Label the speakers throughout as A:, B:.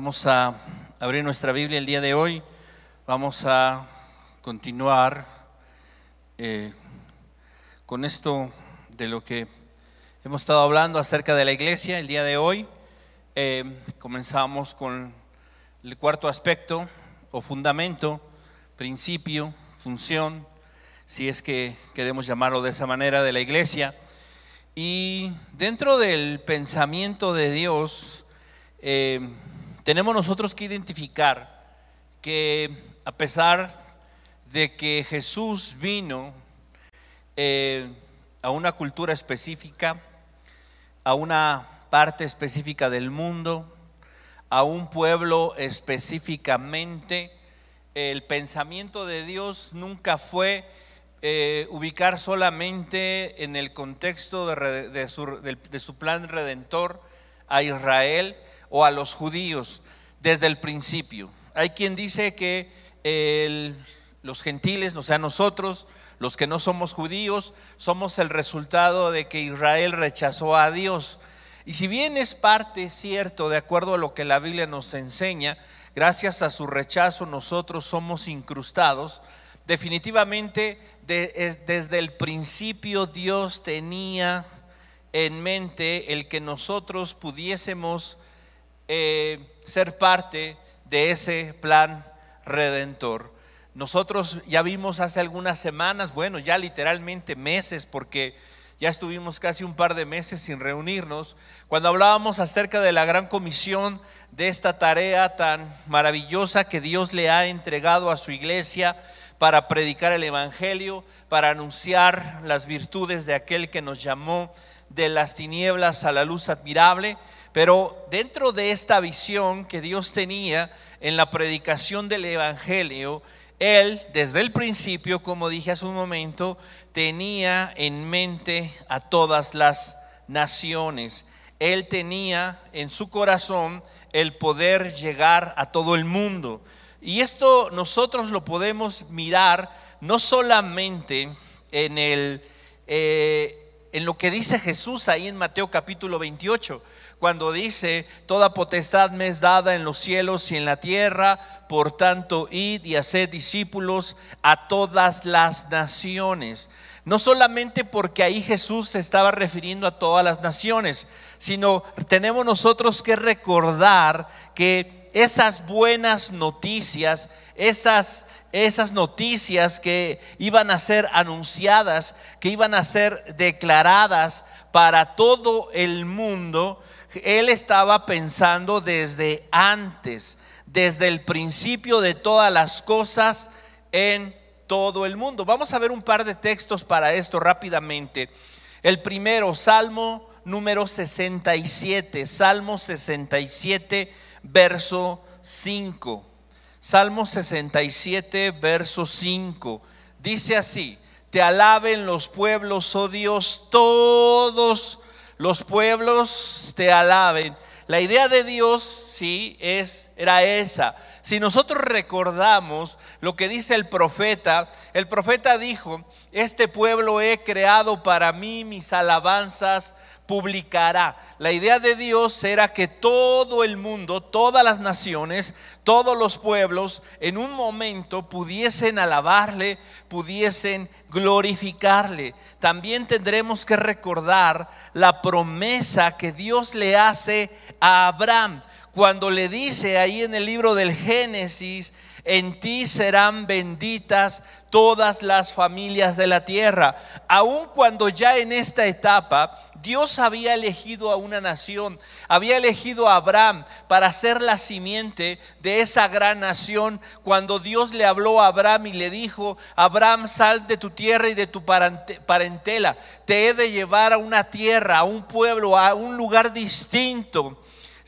A: Vamos a abrir nuestra Biblia el día de hoy. Vamos a continuar eh, con esto de lo que hemos estado hablando acerca de la iglesia el día de hoy. Eh, comenzamos con el cuarto aspecto o fundamento, principio, función, si es que queremos llamarlo de esa manera, de la iglesia. Y dentro del pensamiento de Dios, eh, tenemos nosotros que identificar que a pesar de que Jesús vino eh, a una cultura específica, a una parte específica del mundo, a un pueblo específicamente, el pensamiento de Dios nunca fue eh, ubicar solamente en el contexto de, su, plan redentor a Israel o a los judíos desde el principio. Hay quien dice que los gentiles, o sea, nosotros, los que no somos judíos, somos el resultado de que Israel rechazó a Dios. Y si bien es parte cierto, de acuerdo a lo que la Biblia nos enseña, gracias a su rechazo nosotros somos incrustados, definitivamente desde el principio Dios tenía en mente el que nosotros pudiésemos eh, ser parte de ese plan redentor. Nosotros ya vimos hace algunas semanas, bueno, ya literalmente meses, porque ya estuvimos casi un par de meses sin reunirnos, cuando hablábamos acerca de la gran comisión de esta tarea tan maravillosa que Dios le ha entregado a su iglesia para predicar el Evangelio, para anunciar las virtudes de aquel que nos llamó de las tinieblas a la luz admirable. Pero dentro de esta visión que Dios tenía en la predicación del Evangelio, Él desde el principio, como dije hace un momento, tenía en mente a todas las naciones. Él tenía en su corazón el poder llegar a todo el mundo. Y esto nosotros lo podemos mirar no solamente en, el, eh, en lo que dice Jesús ahí en Mateo capítulo 28, cuando dice, toda potestad me es dada en los cielos y en la tierra, por tanto, id y haced discípulos a todas las naciones. No solamente porque ahí Jesús se estaba refiriendo a todas las naciones, sino tenemos nosotros que recordar que esas buenas noticias, esas, esas noticias que iban a ser anunciadas, que iban a ser declaradas para todo el mundo, él estaba pensando desde antes, desde el principio de todas las cosas en todo el mundo. Vamos a ver un par de textos para esto rápidamente. El primero, Salmo número 67, Salmo 67 verso 5. Salmo 67, verso 5. Dice así, te alaben los pueblos, oh Dios, todos los pueblos te alaben. La idea de Dios, sí, es, era esa. Si nosotros recordamos lo que dice el profeta, el profeta dijo, este pueblo he creado para mí, mis alabanzas publicará. La idea de Dios era que todo el mundo, todas las naciones, todos los pueblos, en un momento pudiesen alabarle, pudiesen glorificarle. También tendremos que recordar la promesa que Dios le hace a Abraham cuando le dice ahí en el libro del Génesis, en ti serán benditas todas las familias de la tierra. Aun cuando ya en esta etapa Dios había elegido a una nación, había elegido a Abraham para ser la simiente de esa gran nación, cuando Dios le habló a Abraham y le dijo, Abraham, sal de tu tierra y de tu parentela, te he de llevar a una tierra, a un pueblo, a un lugar distinto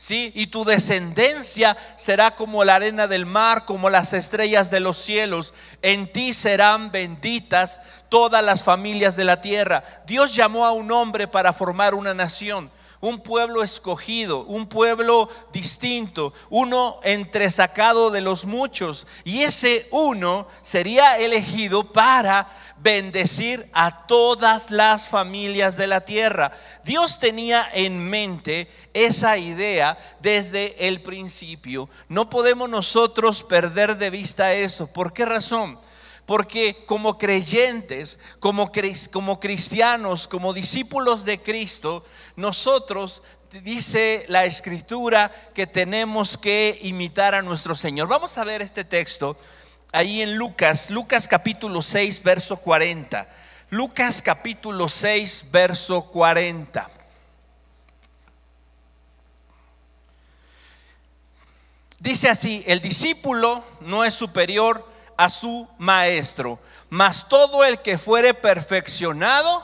A: y tu descendencia será como la arena del mar, como las estrellas de los cielos. En ti serán benditas todas las familias de la tierra. Dios llamó a un hombre para formar una nación. un pueblo escogido, un pueblo distinto, uno entresacado de los muchos. Y ese uno sería elegido para bendecir a todas las familias de la tierra. Dios tenía en mente esa idea desde el principio. No podemos nosotros perder de vista eso. ¿Por qué razón? Porque como creyentes, como, como cristianos, como discípulos de Cristo, nosotros dice la escritura que tenemos que imitar a nuestro Señor. Vamos a ver este texto ahí en Lucas, Lucas capítulo 6, verso 40. Lucas capítulo 6, verso 40. Dice así, el discípulo no es superior a su maestro, mas todo el que fuere perfeccionado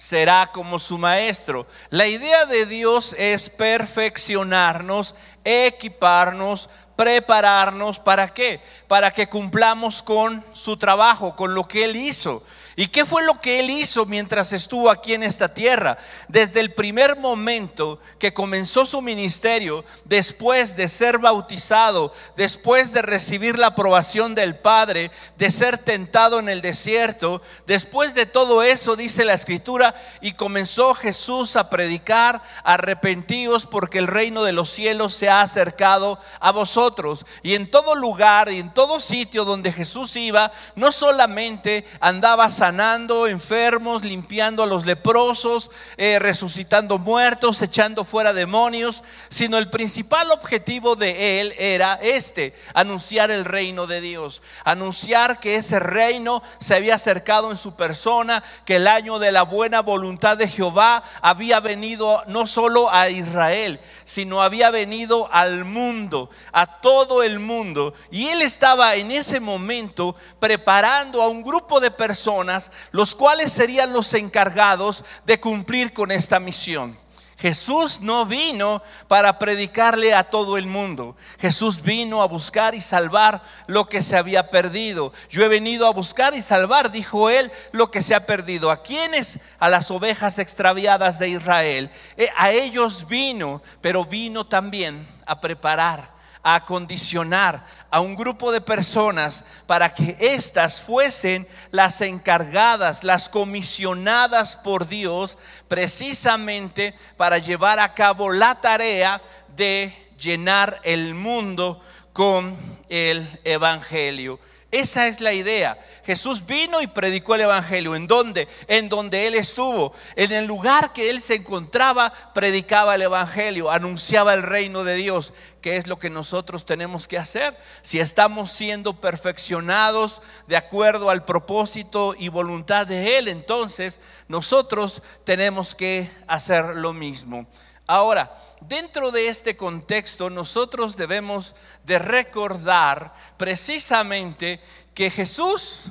A: será como su maestro. La idea de Dios es perfeccionarnos, equiparnos, prepararnos, ¿para qué? Para que cumplamos con su trabajo, con lo que Él hizo. ¿Y qué fue lo que él hizo mientras estuvo aquí en esta tierra? Desde el primer momento que comenzó su ministerio, después de ser bautizado, después de recibir la aprobación del Padre, de ser tentado en el desierto, después de todo eso, dice la escritura, y comenzó Jesús a predicar, arrepentidos porque el reino de los cielos se ha acercado a vosotros. Y en todo lugar y en todo sitio donde Jesús iba, no solamente andaba sanando, sanando enfermos, limpiando a los leprosos, eh, resucitando muertos, echando fuera demonios, sino el principal objetivo de él era este, anunciar el reino de Dios, anunciar que ese reino se había acercado en su persona, que el año de la buena voluntad de Jehová había venido no solo a Israel, sino había venido al mundo, a todo el mundo. Y él estaba en ese momento preparando a un grupo de personas los cuales serían los encargados de cumplir con esta misión. Jesús no vino para predicarle a todo el mundo. Jesús vino a buscar y salvar lo que se había perdido. Yo he venido a buscar y salvar, dijo él, lo que se ha perdido. ¿A quiénes? A las ovejas extraviadas de Israel. Eh, a ellos vino, pero vino también a preparar a acondicionar a un grupo de personas para que éstas fuesen las encargadas, las comisionadas por Dios, precisamente para llevar a cabo la tarea de llenar el mundo con el Evangelio. Esa es la idea. Jesús vino y predicó el Evangelio. ¿En dónde? En donde Él estuvo. En el lugar que Él se encontraba, predicaba el Evangelio, anunciaba el reino de Dios. ¿Qué es lo que nosotros tenemos que hacer? Si estamos siendo perfeccionados de acuerdo al propósito y voluntad de Él, entonces nosotros tenemos que hacer lo mismo. Ahora, dentro de este contexto nosotros debemos de recordar precisamente que Jesús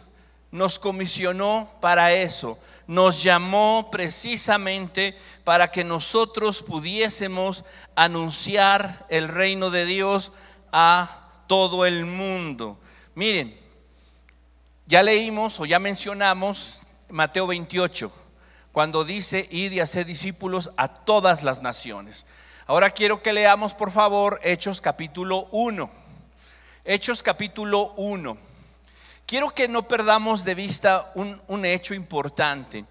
A: nos comisionó para eso, nos llamó precisamente para que nosotros pudiésemos anunciar el reino de Dios a todo el mundo. Miren, ya leímos o ya mencionamos Mateo 28, cuando dice, id y hacer discípulos a todas las naciones. Ahora quiero que leamos, por favor, Hechos capítulo 1. Hechos capítulo 1. Quiero que no perdamos de vista un, un hecho importante.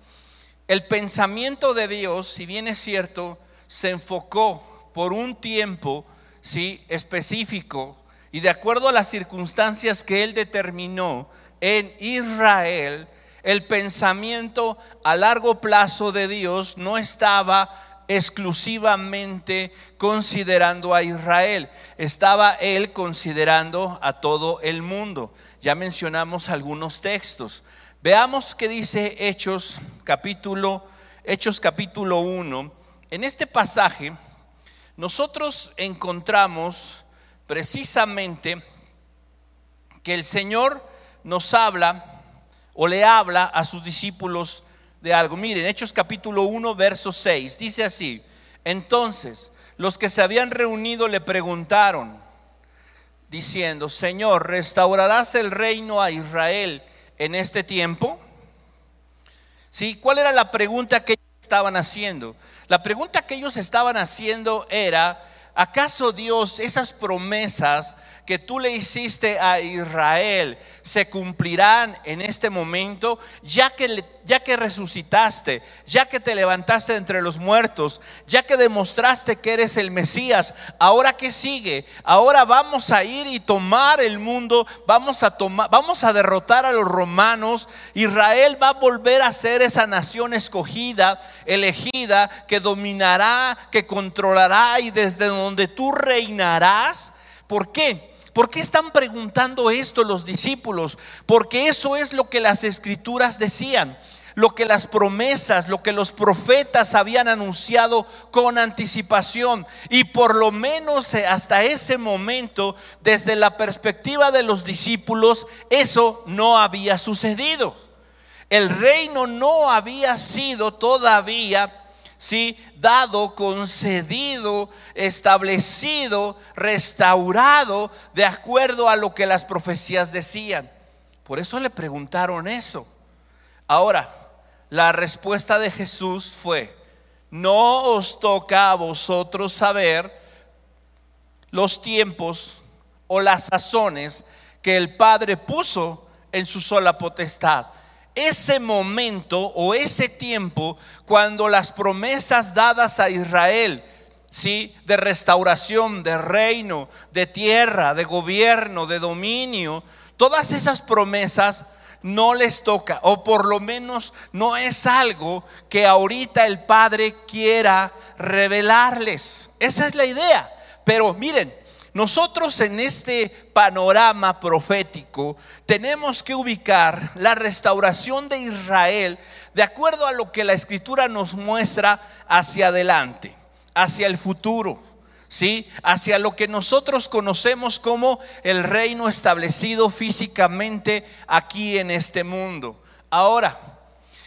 A: El pensamiento de Dios, si bien es cierto, se enfocó por un tiempo ¿sí? específico y de acuerdo a las circunstancias que Él determinó en Israel, el pensamiento a largo plazo de Dios no estaba exclusivamente considerando a Israel, estaba él considerando a todo el mundo. Ya mencionamos algunos textos. Veamos qué dice Hechos capítulo Hechos capítulo 1. En este pasaje nosotros encontramos precisamente que el Señor nos habla o le habla a sus discípulos de algo. Miren, Hechos capítulo 1, verso 6, dice así, entonces los que se habían reunido le preguntaron, diciendo, Señor, ¿restaurarás el reino a Israel en este tiempo? ¿Sí? ¿Cuál era la pregunta que estaban haciendo. La pregunta que ellos estaban haciendo era, ¿acaso Dios esas promesas que tú le hiciste a Israel se cumplirán en este momento, ya que, ya que resucitaste, ya que te levantaste entre los muertos, ya que demostraste que eres el Mesías, ahora qué sigue? Ahora vamos a ir y tomar el mundo, vamos a tomar, vamos a derrotar a los romanos, Israel va a volver a ser esa nación escogida, elegida, que dominará, que controlará y desde donde tú reinarás. ¿Por qué? ¿Por qué están preguntando esto los discípulos? Porque eso es lo que las escrituras decían, lo que las promesas, lo que los profetas habían anunciado con anticipación. Y por lo menos hasta ese momento, desde la perspectiva de los discípulos, eso no había sucedido. El reino no había sido todavía ¿sí? dado, concedido, establecido, restaurado de acuerdo a lo que las profecías decían. Por eso le preguntaron eso. Ahora, la respuesta de Jesús fue, no os toca a vosotros saber los tiempos o las sazones que el Padre puso en su sola potestad ese momento o ese tiempo cuando las promesas dadas a Israel, ¿sí? de restauración, de reino, de tierra, de gobierno, de dominio, todas esas promesas no les toca, o por lo menos no es algo que ahorita el Padre quiera revelarles. Esa es la idea. Pero miren, nosotros en este panorama profético tenemos que ubicar la restauración de Israel de acuerdo a lo que la escritura nos muestra hacia adelante, hacia el futuro. ¿Sí? Hacia lo que nosotros conocemos como el reino establecido físicamente aquí en este mundo. Ahora,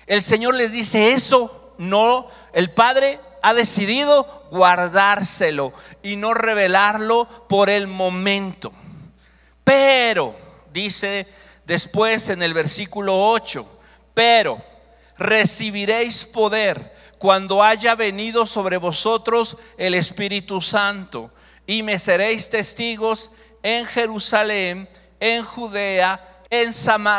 A: el Señor les dice eso, no, el Padre ha decidido guardárselo y no revelarlo por el momento. Pero, dice después en el versículo 8, pero recibiréis poder cuando haya venido sobre vosotros el Espíritu Santo y me seréis testigos en Jerusalén, en Judea, en,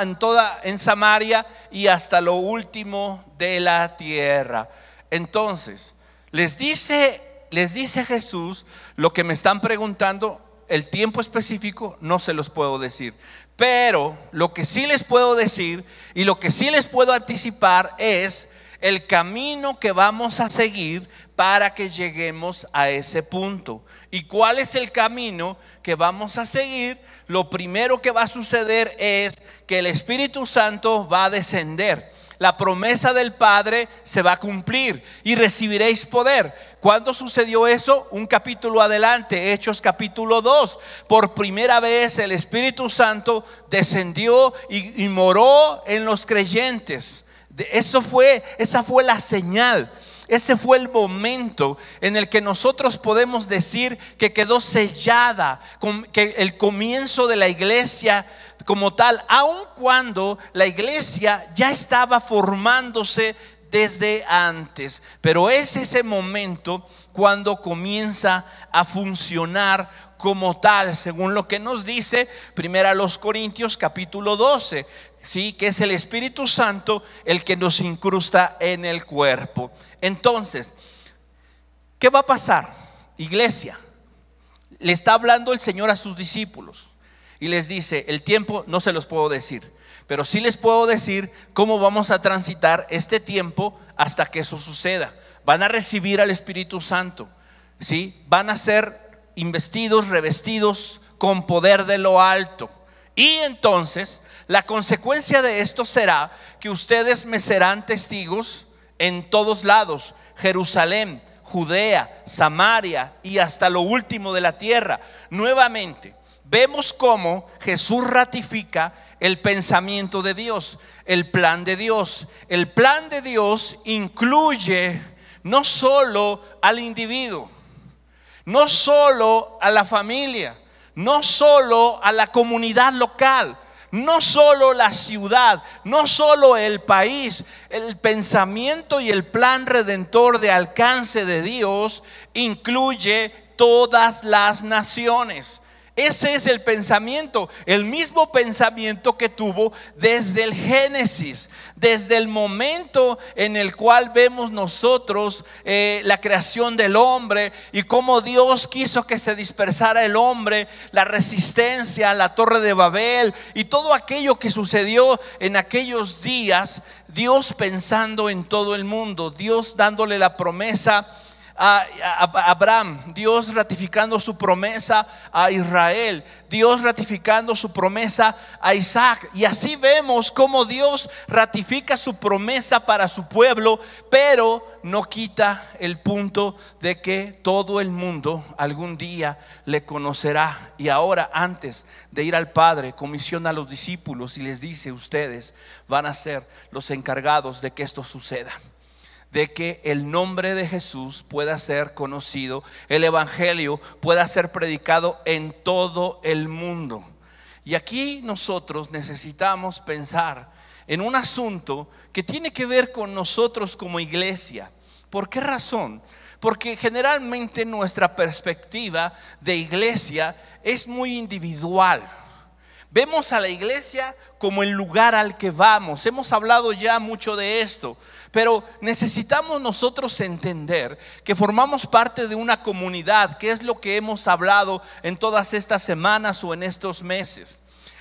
A: en, toda, en Samaria y hasta lo último de la tierra. Entonces, les dice, les dice Jesús lo que me están preguntando, el tiempo específico no se los puedo decir. Pero lo que sí les puedo decir y lo que sí les puedo anticipar es el camino que vamos a seguir para que lleguemos a ese punto. ¿Y cuál es el camino que vamos a seguir? Lo primero que va a suceder es que el Espíritu Santo va a descender la promesa del Padre se va a cumplir y recibiréis poder. ¿Cuándo sucedió eso? Un capítulo adelante, Hechos capítulo 2. Por primera vez el Espíritu Santo descendió y, moró en los creyentes. Eso fue, esa fue la señal. Ese fue el momento en el que nosotros podemos decir que quedó sellada, que el comienzo de la iglesia como tal, aun cuando la iglesia ya estaba formándose desde antes. Pero es ese momento cuando comienza a funcionar como tal, según lo que nos dice Primera los Corintios capítulo 12, ¿sí? que es el Espíritu Santo el que nos incrusta en el cuerpo. Entonces, ¿qué va a pasar? Iglesia, le está hablando el Señor a sus discípulos y les dice, el tiempo no se los puedo decir, pero sí les puedo decir cómo vamos a transitar este tiempo hasta que eso suceda. Van a recibir al Espíritu Santo, ¿sí? Van a ser investidos, revestidos con poder de lo alto. Y entonces la consecuencia de esto será que ustedes me serán testigos en todos lados, Jerusalén, Judea, Samaria y hasta lo último de la tierra. Nuevamente, vemos cómo Jesús ratifica el pensamiento de Dios, el plan de Dios. El plan de Dios incluye no solo al individuo, no solo a la familia, no solo a la comunidad local, no solo la ciudad, no solo el país, el pensamiento y el plan redentor de alcance de Dios incluye todas las naciones. Ese es el pensamiento, el mismo pensamiento que tuvo desde el Génesis, desde el momento en el cual vemos nosotros eh, la creación del hombre y cómo Dios quiso que se dispersara el hombre, la resistencia, la torre de Babel y todo aquello que sucedió en aquellos días, Dios pensando en todo el mundo, Dios dándole la promesa a, Abraham, Dios ratificando su promesa a Israel, Dios ratificando su promesa a Isaac. Y así vemos cómo Dios ratifica su promesa para su pueblo, pero no quita el punto de que todo el mundo algún día le conocerá. Y ahora, antes de ir al Padre, comisiona a los discípulos y les dice, ustedes van a ser los encargados de que esto suceda de que el nombre de Jesús pueda ser conocido, el Evangelio pueda ser predicado en todo el mundo. Y aquí nosotros necesitamos pensar en un asunto que tiene que ver con nosotros como iglesia. ¿Por qué razón? Porque generalmente nuestra perspectiva de iglesia es muy individual. Vemos a la iglesia como el lugar al que vamos. Hemos hablado ya mucho de esto. Pero necesitamos nosotros entender que formamos parte de una comunidad, que es lo que hemos hablado en todas estas semanas o en estos meses.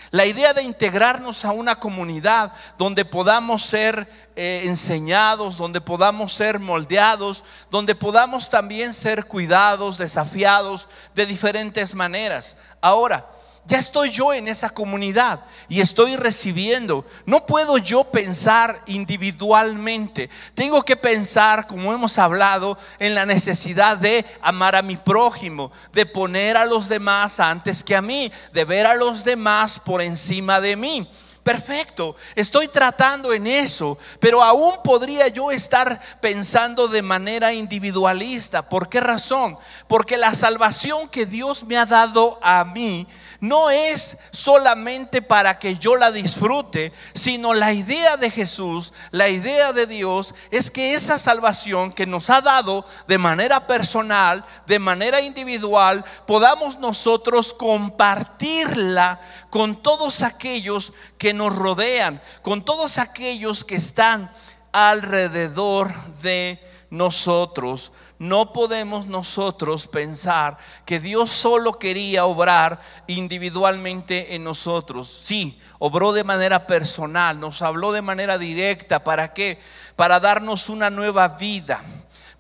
A: La idea de integrarnos a una comunidad donde podamos ser eh, enseñados, donde podamos ser moldeados, donde podamos también ser cuidados, desafiados de diferentes maneras. Ahora, ya estoy yo en esa comunidad y estoy recibiendo. No puedo yo pensar individualmente. Tengo que pensar, como hemos hablado, en la necesidad de amar a mi prójimo, de poner a los demás antes que a mí, de ver a los demás por encima de mí. Perfecto, estoy tratando en eso, pero aún podría yo estar pensando de manera individualista. ¿Por qué razón? Porque la salvación que Dios me ha dado a mí no es solamente para que yo la disfrute, sino la idea de Jesús, la idea de Dios es que esa salvación que nos ha dado de manera personal, de manera individual, podamos nosotros compartirla con todos aquellos que nos rodean, con todos aquellos que están alrededor de nosotros. No podemos nosotros pensar que Dios solo quería obrar individualmente en nosotros. Sí, obró de manera personal, nos habló de manera directa. ¿Para qué? Para darnos una nueva vida,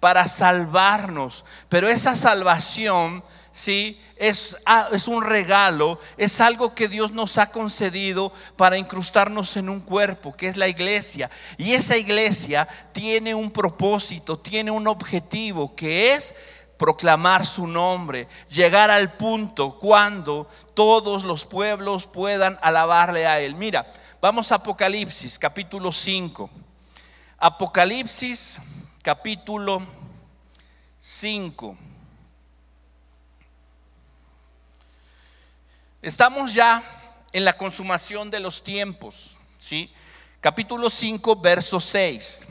A: para salvarnos. Pero esa salvación ¿sí? Es, ah, es, un regalo, es algo que Dios nos ha concedido para incrustarnos en un cuerpo, que es la iglesia. Y esa iglesia tiene un propósito, tiene un objetivo, que es proclamar su nombre, llegar al punto cuando todos los pueblos puedan alabarle a Él. Mira, vamos a Apocalipsis, capítulo 5. Apocalipsis, capítulo 5. Estamos ya en la consumación de los tiempos, ¿sí? Capítulo 5, verso 6.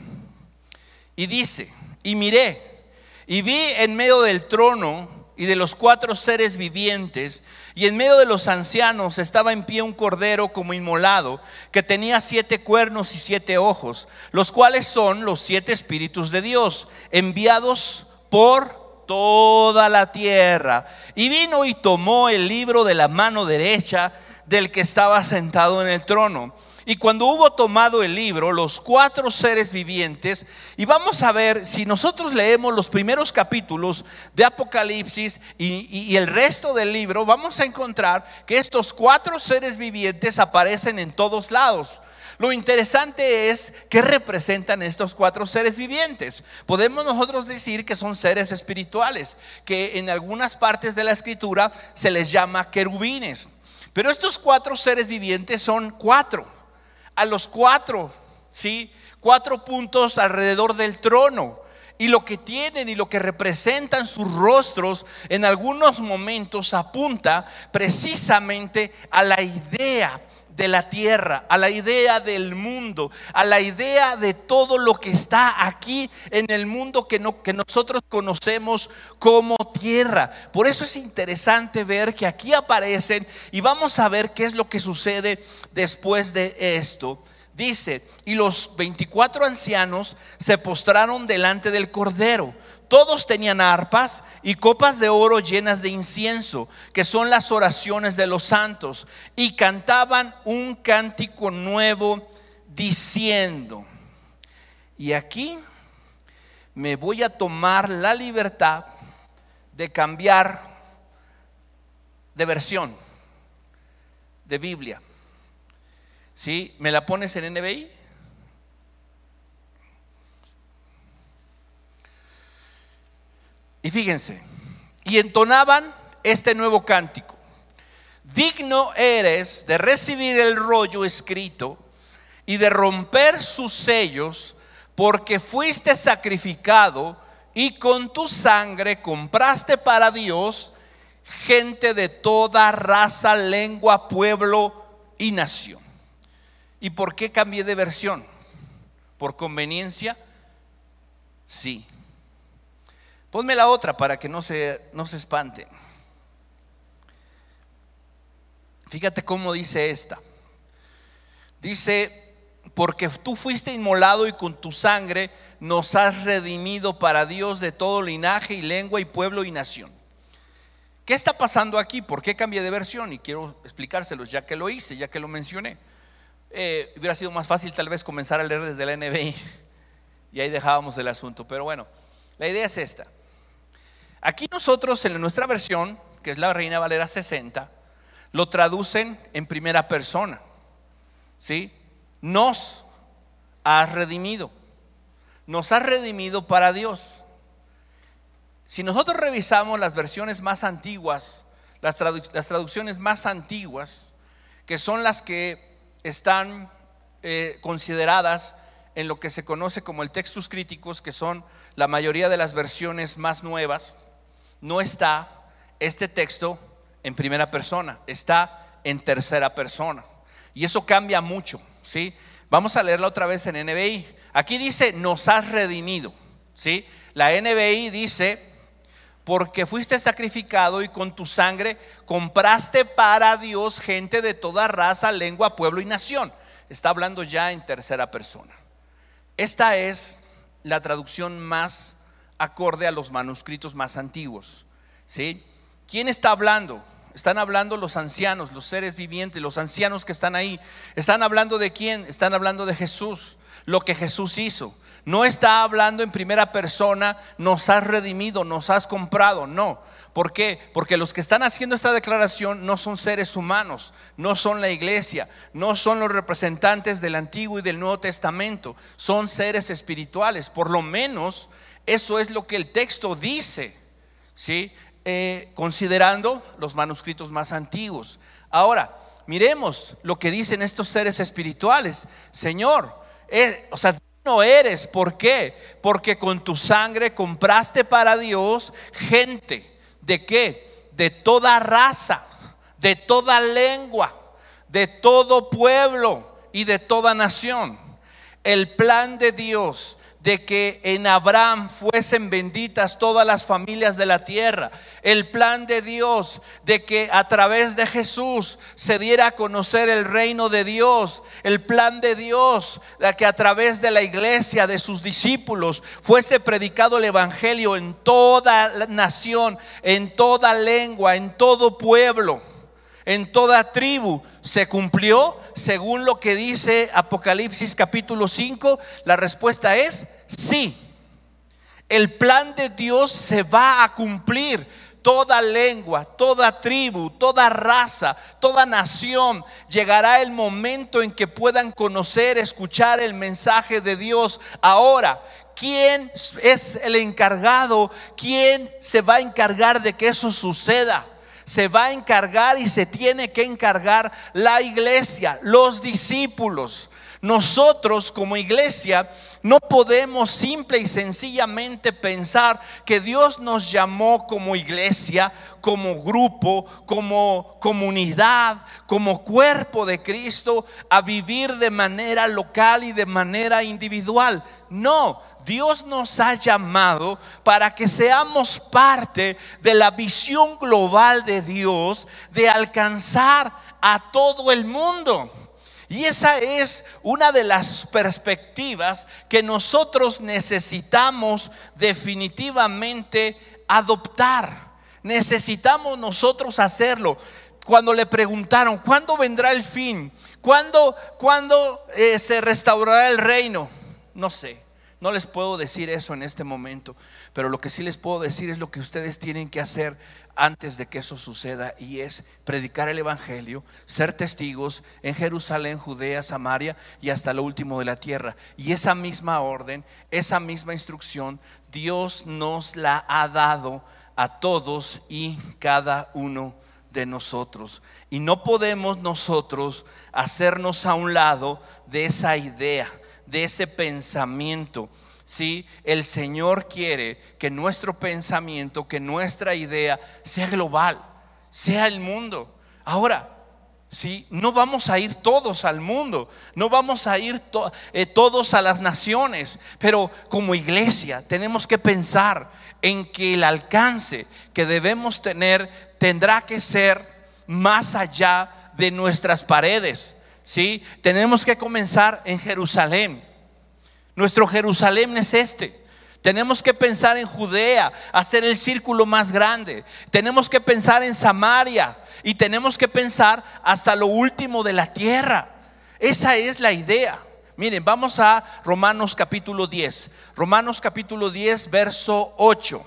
A: Y dice, y miré, y vi en medio del trono y de los cuatro seres vivientes, y en medio de los ancianos estaba en pie un cordero como inmolado, que tenía siete cuernos y siete ojos, los cuales son los siete espíritus de Dios, enviados por toda la tierra. Y vino y tomó el libro de la mano derecha del que estaba sentado en el trono. Y cuando hubo tomado el libro, los cuatro seres vivientes, y vamos a ver, si nosotros leemos los primeros capítulos de Apocalipsis y, el resto del libro, vamos a encontrar que estos cuatro seres vivientes aparecen en todos lados. Lo interesante es qué representan estos cuatro seres vivientes. Podemos nosotros decir que son seres espirituales, que en algunas partes de la escritura se les llama querubines. Pero estos cuatro seres vivientes son cuatro. A los cuatro, ¿sí? Cuatro puntos alrededor del trono y lo que tienen y lo que representan sus rostros en algunos momentos apunta precisamente a la idea de la tierra, a la idea del mundo, a la idea de todo lo que está aquí en el mundo que, no, que nosotros conocemos como tierra. Por eso es interesante ver que aquí aparecen y vamos a ver qué es lo que sucede después de esto. Dice, y los 24 ancianos se postraron delante del Cordero todos tenían arpas y copas de oro llenas de incienso, que son las oraciones de los santos, y cantaban un cántico nuevo diciendo, y aquí me voy a tomar la libertad de cambiar de versión de Biblia. ¿Sí? ¿Me la pones en NBI? Y fíjense, y entonaban este nuevo cántico. Digno eres de recibir el rollo escrito y de romper sus sellos, porque fuiste sacrificado y con tu sangre compraste para Dios gente de toda raza, lengua, pueblo y nación. ¿Y por qué cambié de versión? ¿Por conveniencia? Sí. Ponme la otra para que no se, no se espante. Fíjate cómo dice esta. Dice, porque tú fuiste inmolado y con tu sangre nos has redimido para Dios de todo linaje y lengua y pueblo y nación. ¿Qué está pasando aquí? ¿Por qué cambié de versión? Y quiero explicárselos ya que lo hice, ya que lo mencioné. Eh, hubiera sido más fácil tal vez comenzar a leer desde la NBI y ahí dejábamos el asunto. Pero bueno, la idea es esta. Aquí nosotros en nuestra versión, que es la Reina Valera 60, lo traducen en primera persona. ¿Sí? Nos has redimido. Nos has redimido para Dios. Si nosotros revisamos las versiones más antiguas, las, traducciones más antiguas, que son las que están eh, consideradas en lo que se conoce como el textus críticos, que son la mayoría de las versiones más nuevas, no está este texto en primera persona, está en tercera persona. Y eso cambia mucho, ¿sí? Vamos a leerla otra vez en NBI. Aquí dice, nos has redimido, ¿sí? La NBI dice, porque fuiste sacrificado y con tu sangre compraste para Dios gente de toda raza, lengua, pueblo y nación. Está hablando ya en tercera persona. Esta es la traducción más acorde a los manuscritos más antiguos. ¿sí? ¿Quién está hablando? Están hablando los ancianos, los seres vivientes, los ancianos que están ahí. ¿Están hablando de quién? Están hablando de Jesús, lo que Jesús hizo. No está hablando en primera persona, nos has redimido, nos has comprado, no. ¿Por qué? Porque los que están haciendo esta declaración no son seres humanos, no son la iglesia, no son los representantes del Antiguo y del Nuevo Testamento, son seres espirituales. Por lo menos eso es lo que el texto dice, ¿sí? Eh, considerando los manuscritos más antiguos. Ahora, miremos lo que dicen estos seres espirituales. Señor, eh, o sea, no eres, ¿por qué? Porque con tu sangre compraste para Dios gente. ¿De qué? De toda raza, de toda lengua, de todo pueblo y de toda nación. El plan de Dios de que en Abraham fuesen benditas todas las familias de la tierra. El plan de Dios de que a través de Jesús se diera a conocer el reino de Dios. El plan de Dios de que a través de la iglesia, de sus discípulos, fuese predicado el Evangelio en toda nación, en toda lengua, en todo pueblo en toda tribu se cumplió según lo que dice Apocalipsis capítulo 5? La respuesta es sí. El plan de Dios se va a cumplir. Toda lengua, toda tribu, toda raza, toda nación, llegará el momento en que puedan conocer, escuchar el mensaje de Dios. Ahora, ¿quién es el encargado? ¿Quién se va a encargar de que eso suceda? Se va a encargar y se tiene que encargar la iglesia, los discípulos. Nosotros como iglesia no podemos simple y sencillamente pensar que Dios nos llamó como iglesia, como grupo, como comunidad, como cuerpo de Cristo a vivir de manera local y de manera individual. No, Dios nos ha llamado para que seamos parte de la visión global de Dios de alcanzar a todo el mundo. Y esa es una de las perspectivas que nosotros necesitamos definitivamente adoptar. Necesitamos nosotros hacerlo. Cuando le preguntaron, ¿cuándo vendrá el fin? ¿Cuándo, eh, se restaurará el reino? No sé. No les puedo decir eso en este momento, pero lo que sí les puedo decir es lo que ustedes tienen que hacer antes de que eso suceda y es predicar el Evangelio, ser testigos en Jerusalén, Judea, Samaria y hasta lo último de la tierra. Y esa misma orden, esa misma instrucción, Dios nos la ha dado a todos y cada uno de nosotros. Y no podemos nosotros hacernos a un lado de esa idea de ese pensamiento. Si El Señor quiere que nuestro pensamiento, que nuestra idea sea global, sea el mundo. Ahora, ¿sí? No vamos a ir todos al mundo, no vamos a ir eh, todos a las naciones, pero como iglesia tenemos que pensar en que el alcance que debemos tener tendrá que ser más allá de nuestras paredes. ¿Sí? Tenemos que comenzar en Jerusalén. Nuestro Jerusalén es este. Tenemos que pensar en Judea, hacer el círculo más grande. Tenemos que pensar en Samaria y tenemos que pensar hasta lo último de la tierra. Esa es la idea. Miren, vamos a Romanos capítulo 10. Romanos capítulo 10, verso 8.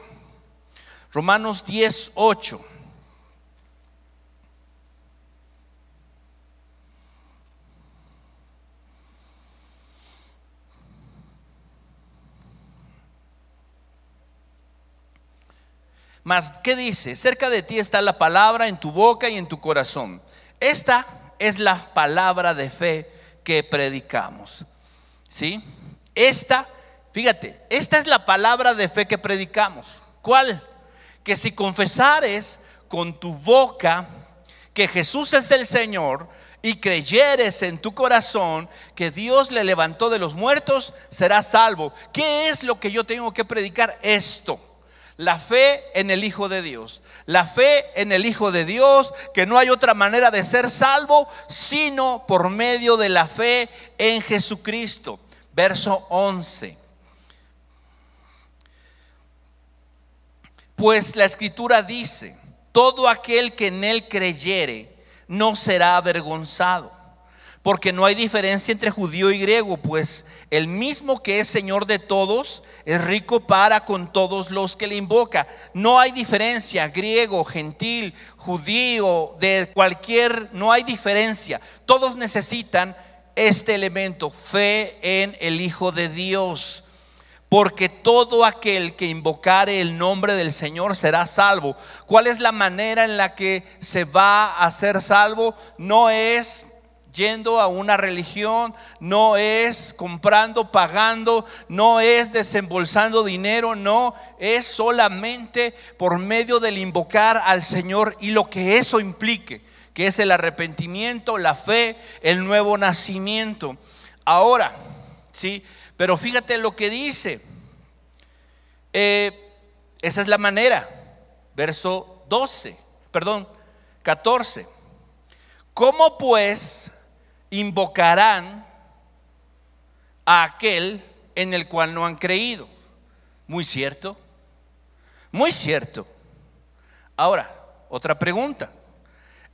A: Romanos 10, 8. Mas, ¿qué dice? Cerca de ti está la palabra en tu boca y en tu corazón. Esta es la palabra de fe que predicamos. ¿Sí? Esta, fíjate, esta es la palabra de fe que predicamos. ¿Cuál? Que si confesares con tu boca que Jesús es el Señor y creyeres en tu corazón que Dios le levantó de los muertos, serás salvo. ¿Qué es lo que yo tengo que predicar? Esto la fe en el Hijo de Dios. La fe en el Hijo de Dios, que no hay otra manera de ser salvo sino por medio de la fe en Jesucristo. Verso 11. Pues la escritura dice, todo aquel que en él creyere no será avergonzado porque no hay diferencia entre judío y griego, pues el mismo que es Señor de todos es rico para con todos los que le invoca. No hay diferencia, griego, gentil, judío, de cualquier, no hay diferencia. Todos necesitan este elemento, fe en el Hijo de Dios. Porque todo aquel que invocare el nombre del Señor será salvo. ¿Cuál es la manera en la que se va a ser salvo? No es yendo a una religión, no es comprando, pagando, no es desembolsando dinero, no, es solamente por medio del invocar al Señor y lo que eso implique, que es el arrepentimiento, la fe, el nuevo nacimiento. Ahora, sí, pero fíjate lo que dice. Eh, esa es la manera. Verso 12, perdón, 14. ¿Cómo pues invocarán a aquel en el cual no han creído. Muy cierto, muy cierto. Ahora, otra pregunta.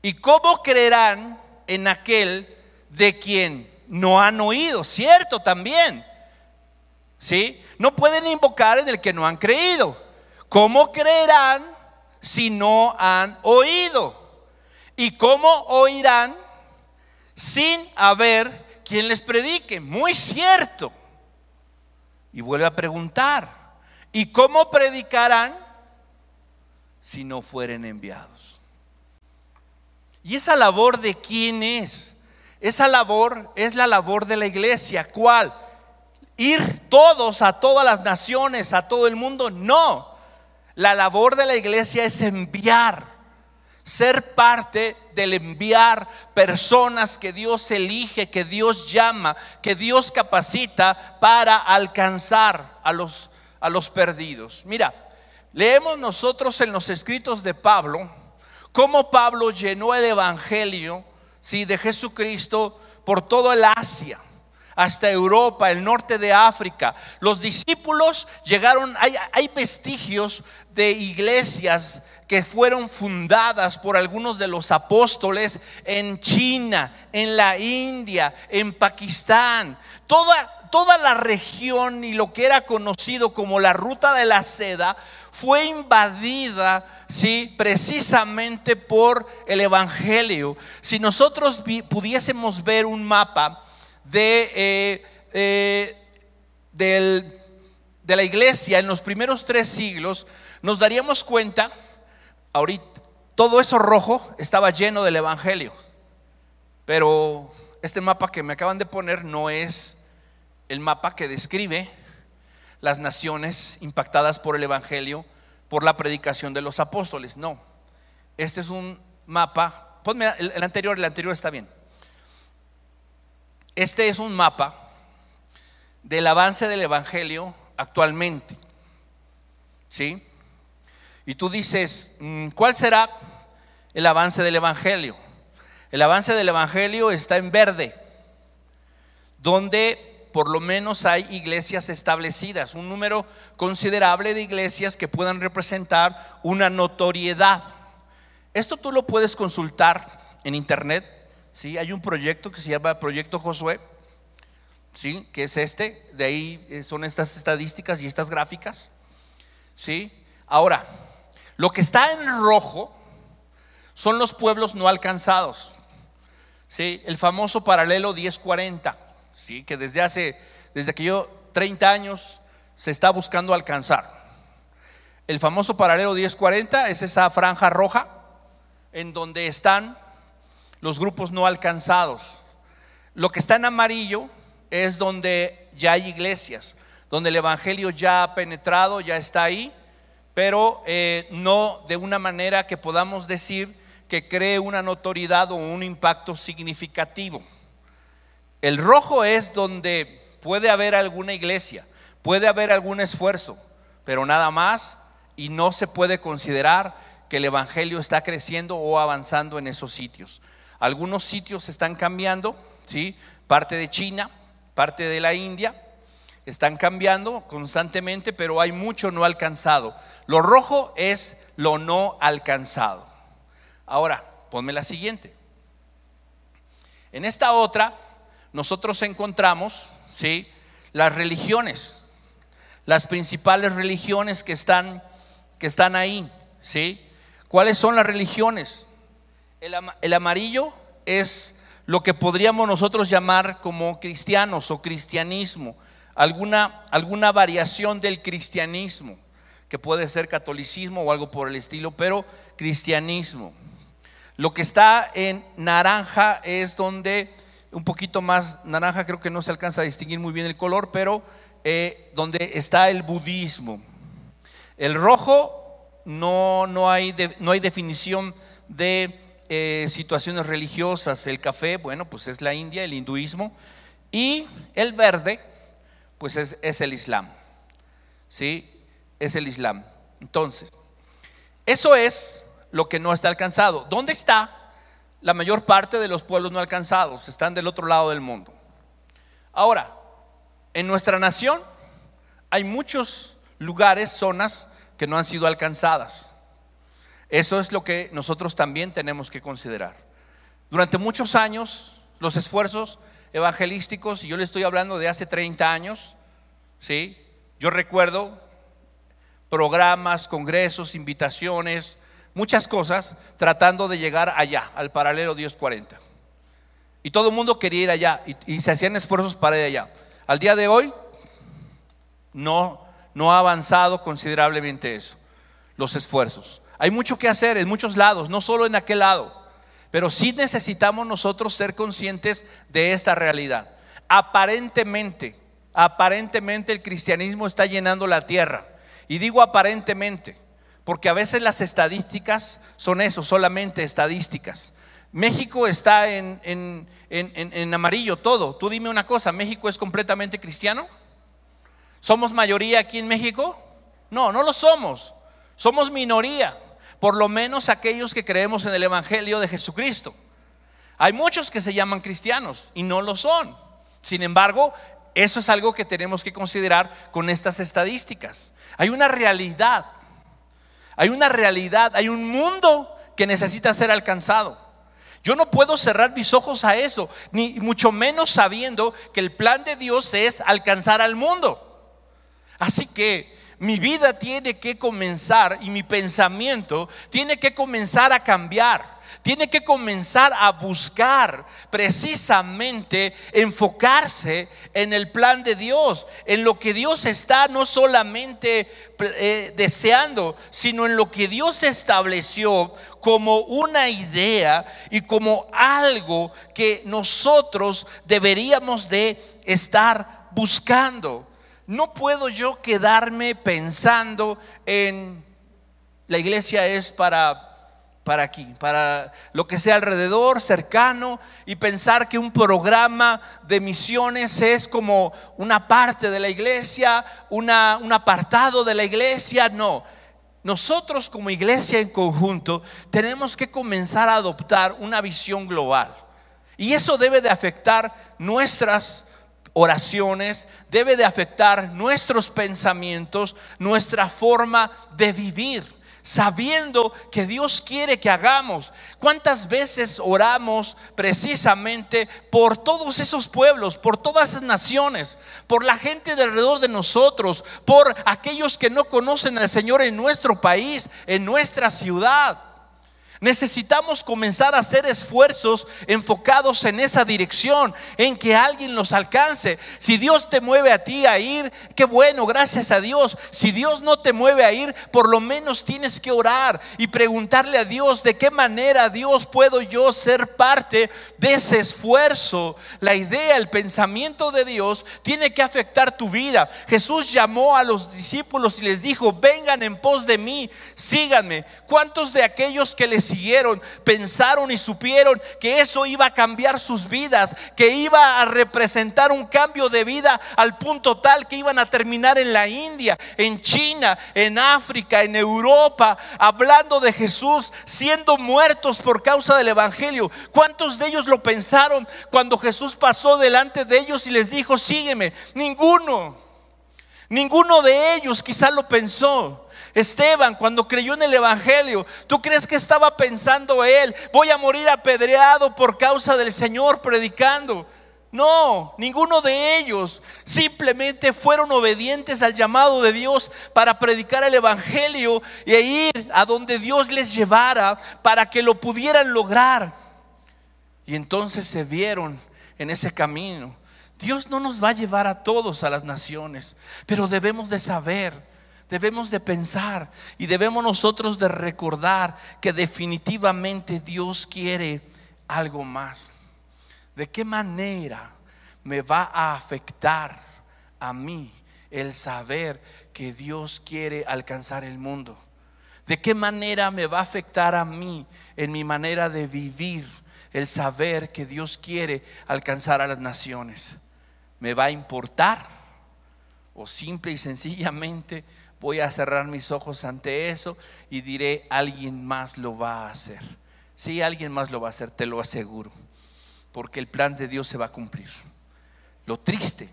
A: ¿Y cómo creerán en aquel de quien no han oído? Cierto también. ¿Sí? No pueden invocar en el que no han creído. ¿Cómo creerán si no han oído? ¿Y cómo oirán sin haber quien les predique. Muy cierto. Y vuelve a preguntar, ¿y cómo predicarán si no fueren enviados? ¿Y esa labor de quién es? Esa labor es la labor de la iglesia. ¿Cuál? Ir todos a todas las naciones, a todo el mundo. No. La labor de la iglesia es enviar, ser parte del enviar personas que Dios elige, que Dios llama, que Dios capacita para alcanzar a los, a los perdidos. Mira, leemos nosotros en los escritos de Pablo cómo Pablo llenó el Evangelio ¿sí? de Jesucristo por todo el Asia hasta Europa, el norte de África. Los discípulos llegaron, hay, hay, vestigios de iglesias que fueron fundadas por algunos de los apóstoles en China, en la India, en Pakistán. Toda, toda la región y lo que era conocido como la ruta de la seda fue invadida, sí, precisamente por el evangelio. Si nosotros pudiésemos ver un mapa de, eh, eh, de la iglesia en los primeros tres siglos, nos daríamos cuenta, ahorita, todo eso rojo estaba lleno del evangelio, pero este mapa que me acaban de poner no es el mapa que describe las naciones impactadas por el Evangelio, por la predicación de los apóstoles. No, este es un mapa, ponme el, anterior, el anterior está bien. Este es un mapa del avance del Evangelio actualmente. ¿Sí? Y tú dices, mm, ¿cuál será el avance del Evangelio? El avance del Evangelio está en verde, donde por lo menos hay iglesias establecidas, un número considerable de iglesias que puedan representar una notoriedad. Esto tú lo puedes consultar en internet, ¿sí? Hay un proyecto que se llama Proyecto Josué, ¿sí? Que es este, de ahí eh, son estas estadísticas y estas gráficas, ¿sí? Ahora, lo que está en rojo son los pueblos no alcanzados, ¿sí? El famoso paralelo 1040 ¿sí? que desde hace, desde que yo 30 años se está buscando alcanzar. El famoso paralelo 1040 es esa franja roja en donde están los grupos no alcanzados. Lo que está en amarillo es donde ya hay iglesias, donde el Evangelio ya ha penetrado, ya está ahí, pero eh, no de una manera que podamos decir que cree una notoriedad o un impacto significativo. El rojo es donde puede haber alguna iglesia, puede haber algún esfuerzo, pero nada más y no se puede considerar que el Evangelio está creciendo o avanzando en esos sitios. Algunos sitios están cambiando, ¿sí? parte de China, parte de la India, están cambiando constantemente, pero hay mucho no alcanzado. Lo rojo es lo no alcanzado. Ahora, ponme la siguiente. En esta otra nosotros encontramos, ¿sí? Las religiones, las principales religiones que están, que están ahí, ¿sí? ¿Cuáles son las religiones? El, amarillo es lo que podríamos nosotros llamar como cristianos o cristianismo, alguna, alguna variación del cristianismo, que puede ser catolicismo o algo por el estilo, pero cristianismo. Lo que está en naranja es donde un poquito más naranja, creo que no se alcanza a distinguir muy bien el color, pero eh, donde está el budismo. El rojo no, no, hay, no hay definición de eh, situaciones religiosas. El café, bueno, pues es la India, el hinduismo. Y el verde, pues es, es el Islam. ¿Sí? Es el Islam. Entonces, eso es lo que no está alcanzado. ¿Dónde está la mayor parte de los pueblos no alcanzados están del otro lado del mundo. Ahora, en nuestra nación hay muchos lugares, zonas que no han sido alcanzadas. Eso es lo que nosotros también tenemos que considerar. Durante muchos años, los esfuerzos evangelísticos, y yo le estoy hablando de hace 30 años, ¿sí? Yo recuerdo programas, congresos, invitaciones, muchas cosas tratando de llegar allá, al paralelo Dios 40. Y todo el mundo quería ir allá y, se hacían esfuerzos para ir allá. Al día de hoy no, no ha avanzado considerablemente eso, los esfuerzos. Hay mucho que hacer en muchos lados, no solo en aquel lado, Pero sí necesitamos nosotros ser conscientes de esta realidad. Aparentemente, aparentemente el cristianismo está llenando la tierra. Y digo aparentemente, porque a veces las estadísticas son eso, solamente estadísticas. México está en, en, amarillo todo. Tú dime una cosa, ¿México es completamente cristiano? ¿Somos mayoría aquí en México? No, no lo somos. Somos minoría, por lo menos aquellos que creemos en el Evangelio de Jesucristo. Hay muchos que se llaman cristianos y no lo son. Sin embargo, eso es algo que tenemos que considerar con estas estadísticas. Hay una realidad, hay una realidad, hay un mundo que necesita ser alcanzado. Yo no puedo cerrar mis ojos a eso, ni mucho menos sabiendo que el plan de Dios es alcanzar al mundo. Así que mi vida tiene que comenzar y mi pensamiento tiene que comenzar a cambiar tiene que comenzar a buscar precisamente enfocarse en el plan de Dios, en lo que Dios está no solamente eh, deseando, sino en lo que Dios estableció como una idea y como algo que nosotros deberíamos de estar buscando. No puedo yo quedarme pensando en la iglesia es para para aquí, para lo que sea alrededor, cercano, y pensar que un programa de misiones es como una parte de la iglesia, una, un apartado de la iglesia. No, nosotros como iglesia en conjunto tenemos que comenzar a adoptar una visión global. Y eso debe de afectar nuestras oraciones, debe de afectar nuestros pensamientos, nuestra forma de vivir sabiendo que Dios quiere que hagamos. ¿Cuántas veces oramos precisamente por todos esos pueblos, por todas esas naciones, por la gente de alrededor de nosotros, por aquellos que no conocen al Señor en nuestro país, en nuestra ciudad? Necesitamos comenzar a hacer esfuerzos enfocados en esa dirección, en que alguien los alcance. Si Dios te mueve a ti a ir, qué bueno, gracias a Dios. Si Dios no te mueve a ir, por lo menos tienes que orar y preguntarle a Dios de qué manera Dios puedo yo ser parte de ese esfuerzo. La idea, el pensamiento de Dios tiene que afectar tu vida. Jesús llamó a los discípulos y les dijo, vengan en pos de mí, síganme. ¿Cuántos de aquellos que les siguieron, pensaron y supieron que eso iba a cambiar sus vidas, que iba a representar un cambio de vida al punto tal que iban a terminar en la India, en China, en África, en Europa, hablando de Jesús, siendo muertos por causa del Evangelio. ¿Cuántos de ellos lo pensaron cuando Jesús pasó delante de ellos y les dijo, sígueme? Ninguno. Ninguno de ellos quizá lo pensó. Esteban, cuando creyó en el Evangelio, ¿tú crees que estaba pensando él, voy a morir apedreado por causa del Señor predicando? No, ninguno de ellos simplemente fueron obedientes al llamado de Dios para predicar el Evangelio e ir a donde Dios les llevara para que lo pudieran lograr. Y entonces se vieron en ese camino. Dios no nos va a llevar a todos a las naciones, pero debemos de saber debemos de pensar y debemos nosotros de recordar que definitivamente Dios quiere algo más. ¿De qué manera me va a afectar a mí el saber que Dios quiere alcanzar el mundo? ¿De qué manera me va a afectar a mí en mi manera de vivir el saber que Dios quiere alcanzar a las naciones? ¿Me va a importar? ¿O simple y sencillamente voy a cerrar mis ojos ante eso y diré, alguien más lo va a hacer. Sí, alguien más lo va a hacer, te lo aseguro, porque el plan de Dios se va a cumplir. Lo triste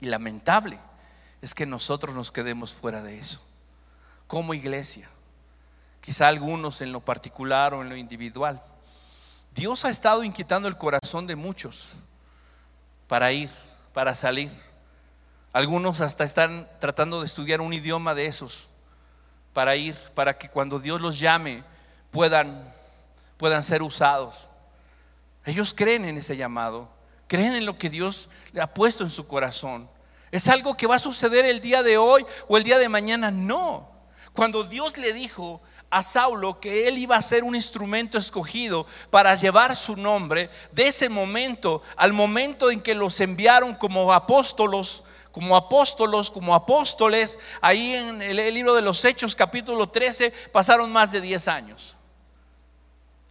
A: y lamentable es que nosotros nos quedemos fuera de eso, como iglesia, quizá algunos en lo particular o en lo individual. Dios ha estado inquietando el corazón de muchos para ir, para salir algunos hasta están tratando de estudiar un idioma de esos para ir, para que cuando Dios los llame puedan, puedan ser usados. Ellos creen en ese llamado, creen en lo que Dios le ha puesto en su corazón. ¿Es algo que va a suceder el día de hoy o el día de mañana? No. Cuando Dios le dijo a Saulo que él iba a ser un instrumento escogido para llevar su nombre de ese momento al momento en que los enviaron como apóstolos, como apóstolos, como apóstoles, ahí en el, libro de los Hechos capítulo 13 pasaron más de 10 años.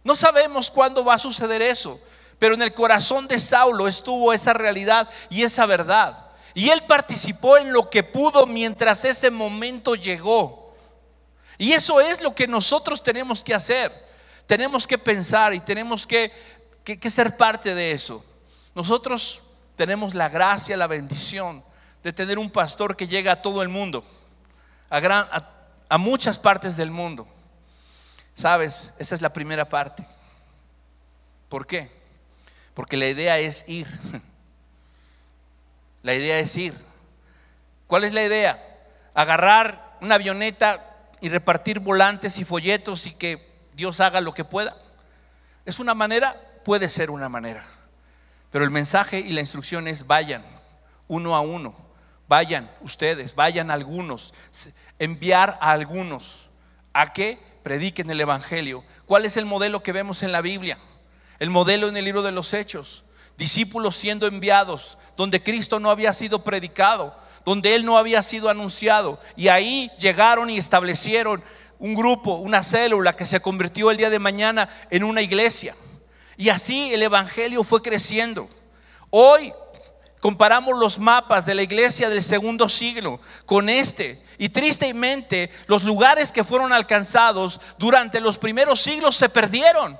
A: No sabemos cuándo va a suceder eso, pero en el corazón de Saulo estuvo esa realidad y esa verdad. Y él participó en lo que pudo mientras ese momento llegó. Y eso es lo que nosotros tenemos que hacer. Tenemos que pensar y tenemos que, ser parte de eso. Nosotros tenemos la gracia, la bendición de tener un pastor que llega a todo el mundo, a, a muchas partes del mundo. Sabes, esa es la primera parte. ¿Por qué? Porque la idea es ir. La idea es ir. ¿Cuál es la idea? Agarrar una avioneta y repartir volantes y folletos y que Dios haga lo que pueda. ¿Es una manera? Puede ser una manera. Pero el mensaje y la instrucción es vayan, uno a uno. Vayan ustedes, vayan algunos, enviar a algunos. ¿A que Prediquen el Evangelio. ¿Cuál es el modelo que vemos en la Biblia? El modelo en el libro de los Hechos. Discípulos siendo enviados, donde Cristo no había sido predicado donde él no había sido anunciado. Y ahí llegaron y establecieron un grupo, una célula que se convirtió el día de mañana en una iglesia. Y así el Evangelio fue creciendo. Hoy comparamos los mapas de la iglesia del segundo siglo con este. Y tristemente los lugares que fueron alcanzados durante los primeros siglos se perdieron.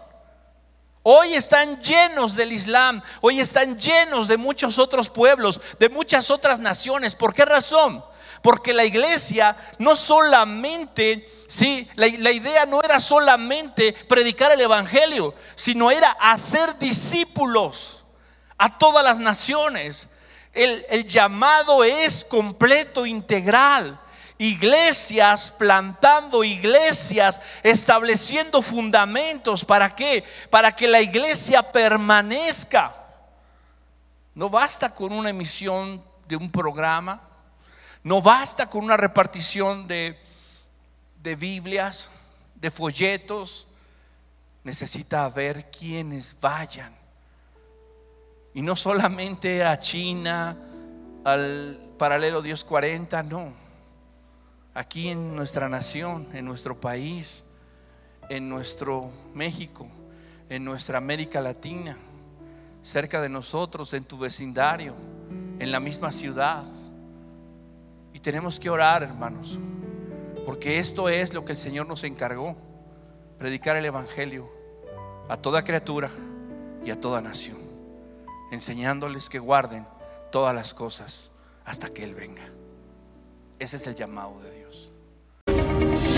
A: Hoy están llenos del Islam, hoy están llenos de muchos otros pueblos, de muchas otras naciones. ¿Por qué razón? Porque la iglesia no solamente, sí, la, idea no era solamente predicar el Evangelio, sino era hacer discípulos a todas las naciones. El, el llamado es completo, integral iglesias, plantando iglesias, estableciendo fundamentos. ¿Para qué? Para que la iglesia permanezca. No basta con una emisión de un programa, no basta con una repartición de, de Biblias, de folletos. Necesita ver quienes vayan. Y no solamente a China, al paralelo Dios 40, no aquí en nuestra nación, en nuestro país, en nuestro México, en nuestra América Latina, cerca de nosotros, en tu vecindario, en la misma ciudad. Y tenemos que orar, hermanos, porque esto es lo que el Señor nos encargó, predicar el Evangelio a toda criatura y a toda nación, enseñándoles que guarden todas las cosas hasta que Él venga. Ese es el llamado de Dios. Bye.